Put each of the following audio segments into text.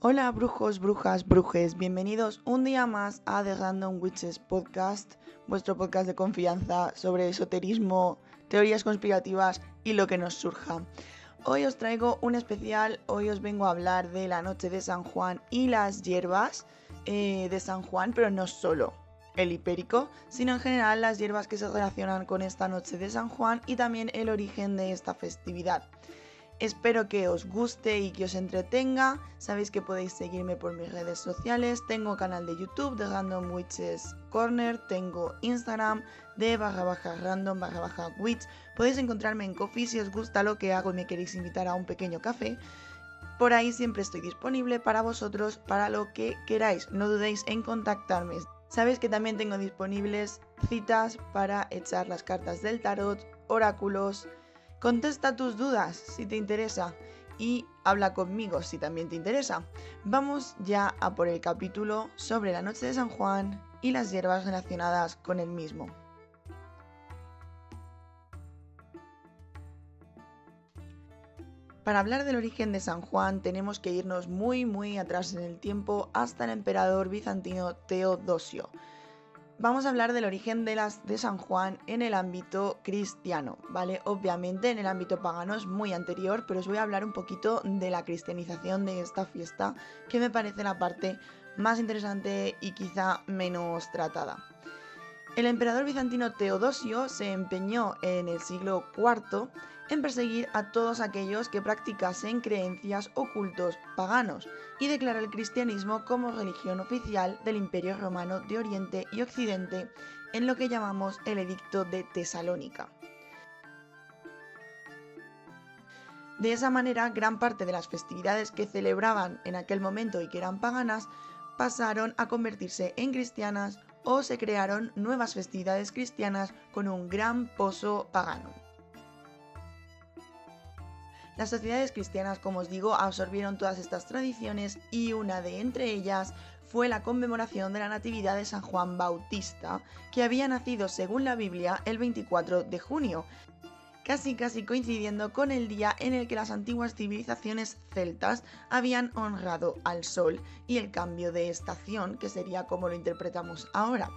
Hola brujos, brujas, brujes, bienvenidos un día más a The Random Witches Podcast, vuestro podcast de confianza sobre esoterismo, teorías conspirativas y lo que nos surja. Hoy os traigo un especial, hoy os vengo a hablar de la noche de San Juan y las hierbas eh, de San Juan, pero no solo el hipérico, sino en general las hierbas que se relacionan con esta noche de San Juan y también el origen de esta festividad. Espero que os guste y que os entretenga. Sabéis que podéis seguirme por mis redes sociales. Tengo canal de YouTube de Random Witches Corner. Tengo Instagram de barra baja random barra baja witch. Podéis encontrarme en Coffee si os gusta lo que hago y me queréis invitar a un pequeño café. Por ahí siempre estoy disponible para vosotros, para lo que queráis. No dudéis en contactarme. Sabéis que también tengo disponibles citas para echar las cartas del tarot, oráculos, Contesta tus dudas si te interesa y habla conmigo si también te interesa. Vamos ya a por el capítulo sobre la noche de San Juan y las hierbas relacionadas con el mismo. Para hablar del origen de San Juan tenemos que irnos muy muy atrás en el tiempo hasta el emperador bizantino Teodosio vamos a hablar del origen de, las, de San Juan en el ámbito cristiano, ¿vale? Obviamente en el ámbito pagano es muy anterior, pero os voy a hablar un poquito de la cristianización de esta fiesta, que me parece la parte más interesante y quizá menos tratada. El emperador bizantino Teodosio se empeñó en el siglo IV en perseguir a todos aquellos que practicasen creencias o cultos paganos y declarar el cristianismo como religión oficial del Imperio Romano de Oriente y Occidente en lo que llamamos el Edicto de Tesalónica. De esa manera, gran parte de las festividades que celebraban en aquel momento y que eran paganas pasaron a convertirse en cristianas o se crearon nuevas festividades cristianas con un gran pozo pagano. Las sociedades cristianas, como os digo, absorbieron todas estas tradiciones y una de entre ellas fue la conmemoración de la Natividad de San Juan Bautista, que había nacido según la Biblia el 24 de junio, casi casi coincidiendo con el día en el que las antiguas civilizaciones celtas habían honrado al sol y el cambio de estación, que sería como lo interpretamos ahora.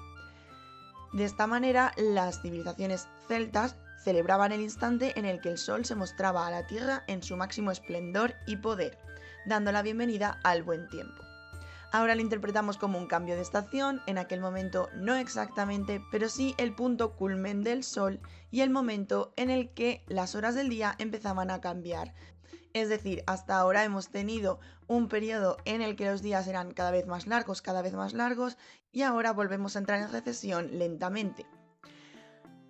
De esta manera, las civilizaciones celtas celebraban el instante en el que el sol se mostraba a la Tierra en su máximo esplendor y poder, dando la bienvenida al buen tiempo. Ahora lo interpretamos como un cambio de estación, en aquel momento no exactamente, pero sí el punto culmen del sol y el momento en el que las horas del día empezaban a cambiar. Es decir, hasta ahora hemos tenido un periodo en el que los días eran cada vez más largos, cada vez más largos, y ahora volvemos a entrar en recesión lentamente.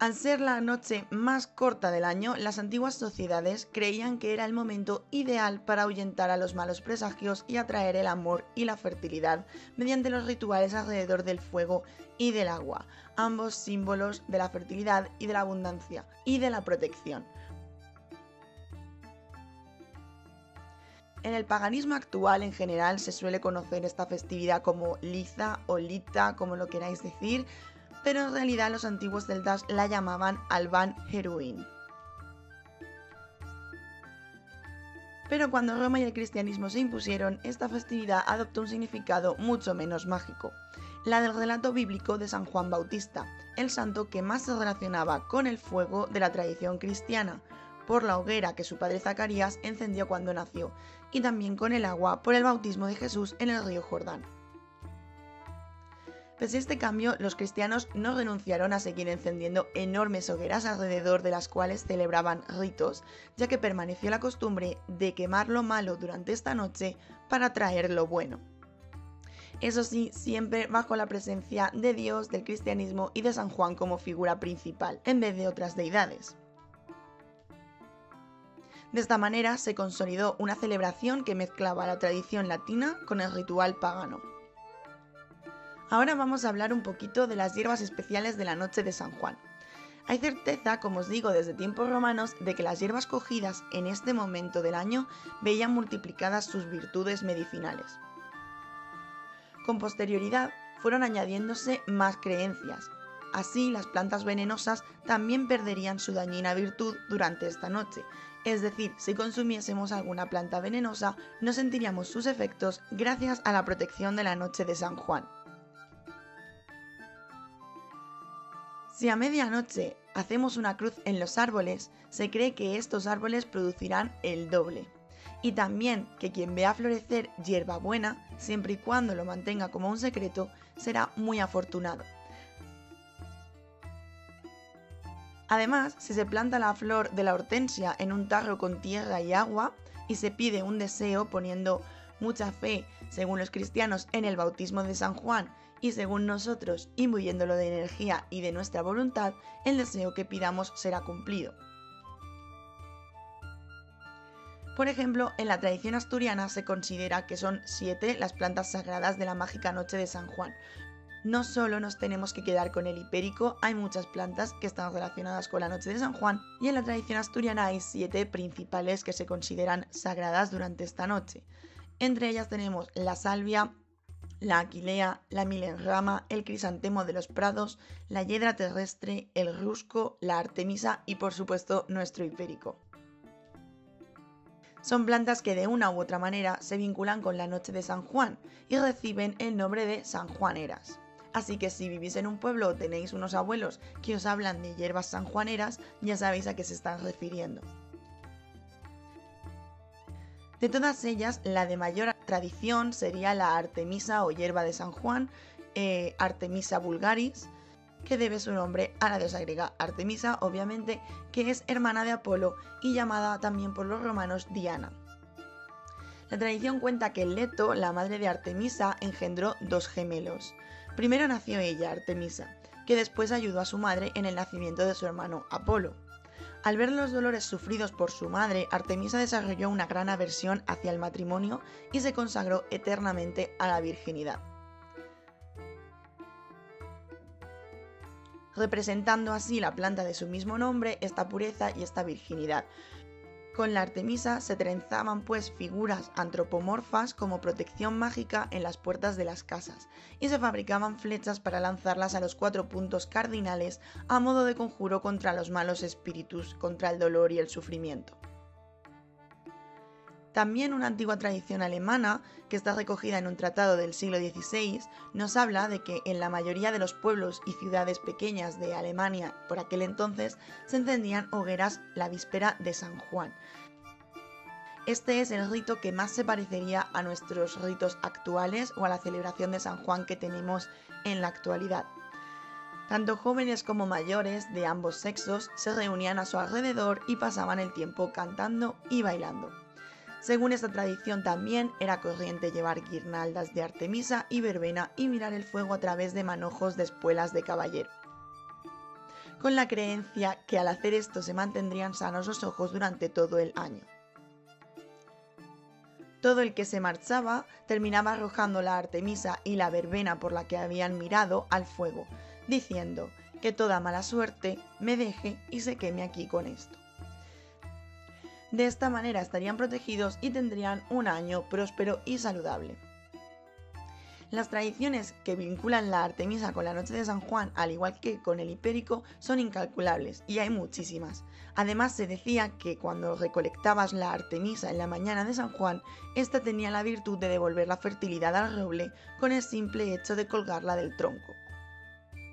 Al ser la noche más corta del año, las antiguas sociedades creían que era el momento ideal para ahuyentar a los malos presagios y atraer el amor y la fertilidad mediante los rituales alrededor del fuego y del agua, ambos símbolos de la fertilidad y de la abundancia y de la protección. En el paganismo actual en general se suele conocer esta festividad como Liza o Lita, como lo queráis decir, pero en realidad los antiguos celtas la llamaban Alban Heruin. Pero cuando Roma y el cristianismo se impusieron, esta festividad adoptó un significado mucho menos mágico, la del relato bíblico de San Juan Bautista, el santo que más se relacionaba con el fuego de la tradición cristiana, por la hoguera que su padre Zacarías encendió cuando nació, y también con el agua por el bautismo de Jesús en el río Jordán. Pese a este cambio, los cristianos no renunciaron a seguir encendiendo enormes hogueras alrededor de las cuales celebraban ritos, ya que permaneció la costumbre de quemar lo malo durante esta noche para traer lo bueno. Eso sí, siempre bajo la presencia de Dios, del cristianismo y de San Juan como figura principal, en vez de otras deidades. De esta manera se consolidó una celebración que mezclaba la tradición latina con el ritual pagano. Ahora vamos a hablar un poquito de las hierbas especiales de la noche de San Juan. Hay certeza, como os digo desde tiempos romanos, de que las hierbas cogidas en este momento del año veían multiplicadas sus virtudes medicinales. Con posterioridad fueron añadiéndose más creencias, Así, las plantas venenosas también perderían su dañina virtud durante esta noche. Es decir, si consumiésemos alguna planta venenosa, no sentiríamos sus efectos gracias a la protección de la noche de San Juan. Si a medianoche hacemos una cruz en los árboles, se cree que estos árboles producirán el doble. Y también que quien vea florecer hierbabuena, siempre y cuando lo mantenga como un secreto, será muy afortunado. Además, si se planta la flor de la hortensia en un tarro con tierra y agua y se pide un deseo poniendo mucha fe, según los cristianos, en el bautismo de San Juan y según nosotros, imbuyéndolo de energía y de nuestra voluntad, el deseo que pidamos será cumplido. Por ejemplo, en la tradición asturiana se considera que son siete las plantas sagradas de la mágica noche de San Juan, no solo nos tenemos que quedar con el hipérico, hay muchas plantas que están relacionadas con la noche de San Juan y en la tradición asturiana hay siete principales que se consideran sagradas durante esta noche. Entre ellas tenemos la salvia, la aquilea, la milenrama, el crisantemo de los prados, la hiedra terrestre, el rusco, la artemisa y por supuesto nuestro hipérico. Son plantas que de una u otra manera se vinculan con la noche de San Juan y reciben el nombre de sanjuaneras. Así que si vivís en un pueblo o tenéis unos abuelos que os hablan de hierbas sanjuaneras, ya sabéis a qué se están refiriendo. De todas ellas, la de mayor tradición sería la Artemisa o hierba de San Juan, eh, Artemisa vulgaris, que debe su nombre a la diosa griega Artemisa, obviamente, que es hermana de Apolo y llamada también por los romanos Diana. La tradición cuenta que Leto, la madre de Artemisa, engendró dos gemelos. Primero nació ella, Artemisa, que después ayudó a su madre en el nacimiento de su hermano Apolo. Al ver los dolores sufridos por su madre, Artemisa desarrolló una gran aversión hacia el matrimonio y se consagró eternamente a la virginidad. representando así la planta de su mismo nombre, esta pureza y esta virginidad, con la Artemisa se trenzaban pues figuras antropomorfas como protección mágica en las puertas de las casas y se fabricaban flechas para lanzarlas a los cuatro puntos cardinales a modo de conjuro contra los malos espíritus, contra el dolor y el sufrimiento. También una antigua tradición alemana, que está recogida en un tratado del siglo XVI, nos habla de que en la mayoría de los pueblos y ciudades pequeñas de Alemania por aquel entonces se encendían hogueras la víspera de San Juan. Este es el rito que más se parecería a nuestros ritos actuales o a la celebración de San Juan que tenemos en la actualidad. Tanto jóvenes como mayores de ambos sexos se reunían a su alrededor y pasaban el tiempo cantando y bailando. Según esta tradición también era corriente llevar guirnaldas de Artemisa y verbena y mirar el fuego a través de manojos de espuelas de caballero, con la creencia que al hacer esto se mantendrían sanos los ojos durante todo el año. Todo el que se marchaba terminaba arrojando la Artemisa y la verbena por la que habían mirado al fuego, diciendo que toda mala suerte me deje y se queme aquí con esto. De esta manera estarían protegidos y tendrían un año próspero y saludable. Las tradiciones que vinculan la Artemisa con la noche de San Juan, al igual que con el Hipérico, son incalculables y hay muchísimas. Además se decía que cuando recolectabas la Artemisa en la mañana de San Juan, esta tenía la virtud de devolver la fertilidad al roble con el simple hecho de colgarla del tronco.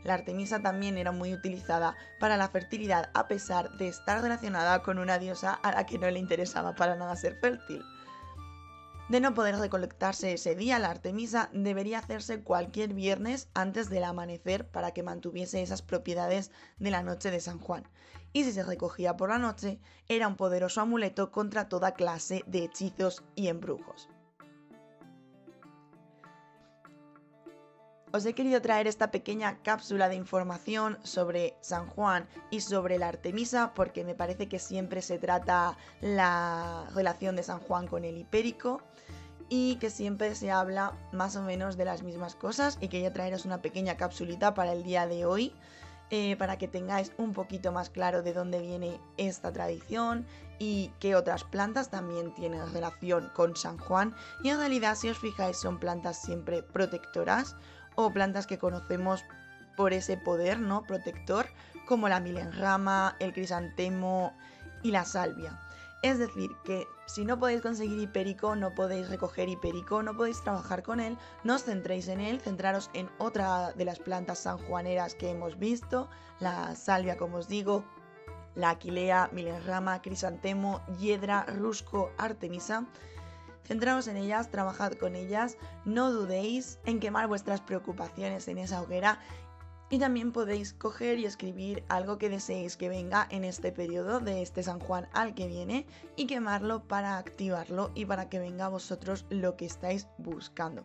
La Artemisa también era muy utilizada para la fertilidad a pesar de estar relacionada con una diosa a la que no le interesaba para nada ser fértil. De no poder recolectarse ese día, la Artemisa debería hacerse cualquier viernes antes del amanecer para que mantuviese esas propiedades de la noche de San Juan. Y si se recogía por la noche, era un poderoso amuleto contra toda clase de hechizos y embrujos. Os he querido traer esta pequeña cápsula de información sobre San Juan y sobre la Artemisa porque me parece que siempre se trata la relación de San Juan con el Hipérico y que siempre se habla más o menos de las mismas cosas. Y quería traeros una pequeña cápsulita para el día de hoy eh, para que tengáis un poquito más claro de dónde viene esta tradición y qué otras plantas también tienen relación con San Juan. Y en realidad si os fijáis son plantas siempre protectoras o plantas que conocemos por ese poder, ¿no? Protector, como la milenrama, el crisantemo y la salvia. Es decir, que si no podéis conseguir hipérico, no podéis recoger hipérico, no podéis trabajar con él, no os centréis en él, centraros en otra de las plantas sanjuaneras que hemos visto, la salvia, como os digo, la aquilea, milenrama, crisantemo, hiedra, rusco, artemisa. Centraos en ellas, trabajad con ellas, no dudéis en quemar vuestras preocupaciones en esa hoguera y también podéis coger y escribir algo que deseéis que venga en este periodo de este San Juan al que viene y quemarlo para activarlo y para que venga vosotros lo que estáis buscando.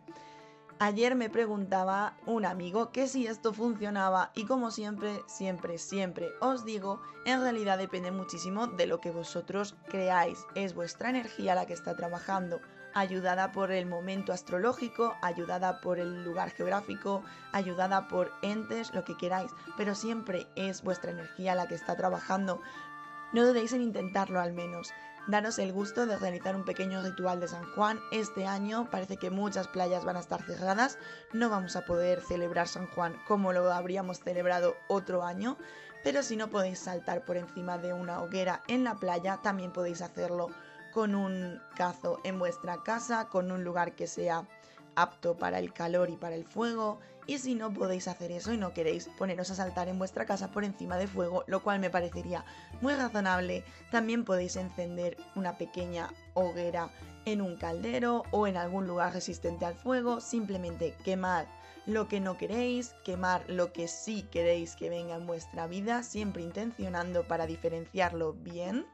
Ayer me preguntaba un amigo que si esto funcionaba y como siempre, siempre, siempre os digo, en realidad depende muchísimo de lo que vosotros creáis. Es vuestra energía la que está trabajando ayudada por el momento astrológico, ayudada por el lugar geográfico, ayudada por entes, lo que queráis, pero siempre es vuestra energía la que está trabajando. No dudéis en intentarlo al menos. Daros el gusto de realizar un pequeño ritual de San Juan. Este año parece que muchas playas van a estar cerradas, no vamos a poder celebrar San Juan como lo habríamos celebrado otro año, pero si no podéis saltar por encima de una hoguera en la playa, también podéis hacerlo con un cazo en vuestra casa, con un lugar que sea apto para el calor y para el fuego. Y si no podéis hacer eso y no queréis poneros a saltar en vuestra casa por encima de fuego, lo cual me parecería muy razonable, también podéis encender una pequeña hoguera en un caldero o en algún lugar resistente al fuego, simplemente quemar lo que no queréis, quemar lo que sí queréis que venga en vuestra vida, siempre intencionando para diferenciarlo bien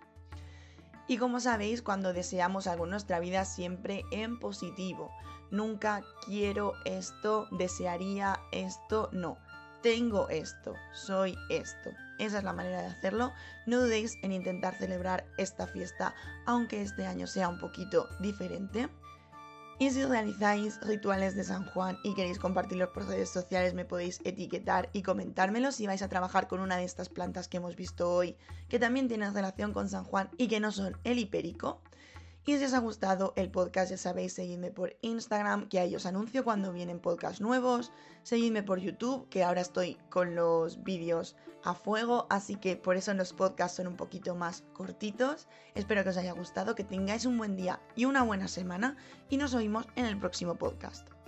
y como sabéis, cuando deseamos algo en nuestra vida siempre en positivo. Nunca quiero esto, desearía esto, no. Tengo esto, soy esto. Esa es la manera de hacerlo. No dudéis en intentar celebrar esta fiesta, aunque este año sea un poquito diferente. Y si realizáis rituales de San Juan y queréis compartirlos por redes sociales, me podéis etiquetar y comentármelo si vais a trabajar con una de estas plantas que hemos visto hoy, que también tienen relación con San Juan y que no son el hipérico. Y si os ha gustado el podcast, ya sabéis, seguidme por Instagram, que ahí os anuncio cuando vienen podcasts nuevos. Seguidme por YouTube, que ahora estoy con los vídeos a fuego, así que por eso los podcasts son un poquito más cortitos. Espero que os haya gustado, que tengáis un buen día y una buena semana y nos oímos en el próximo podcast.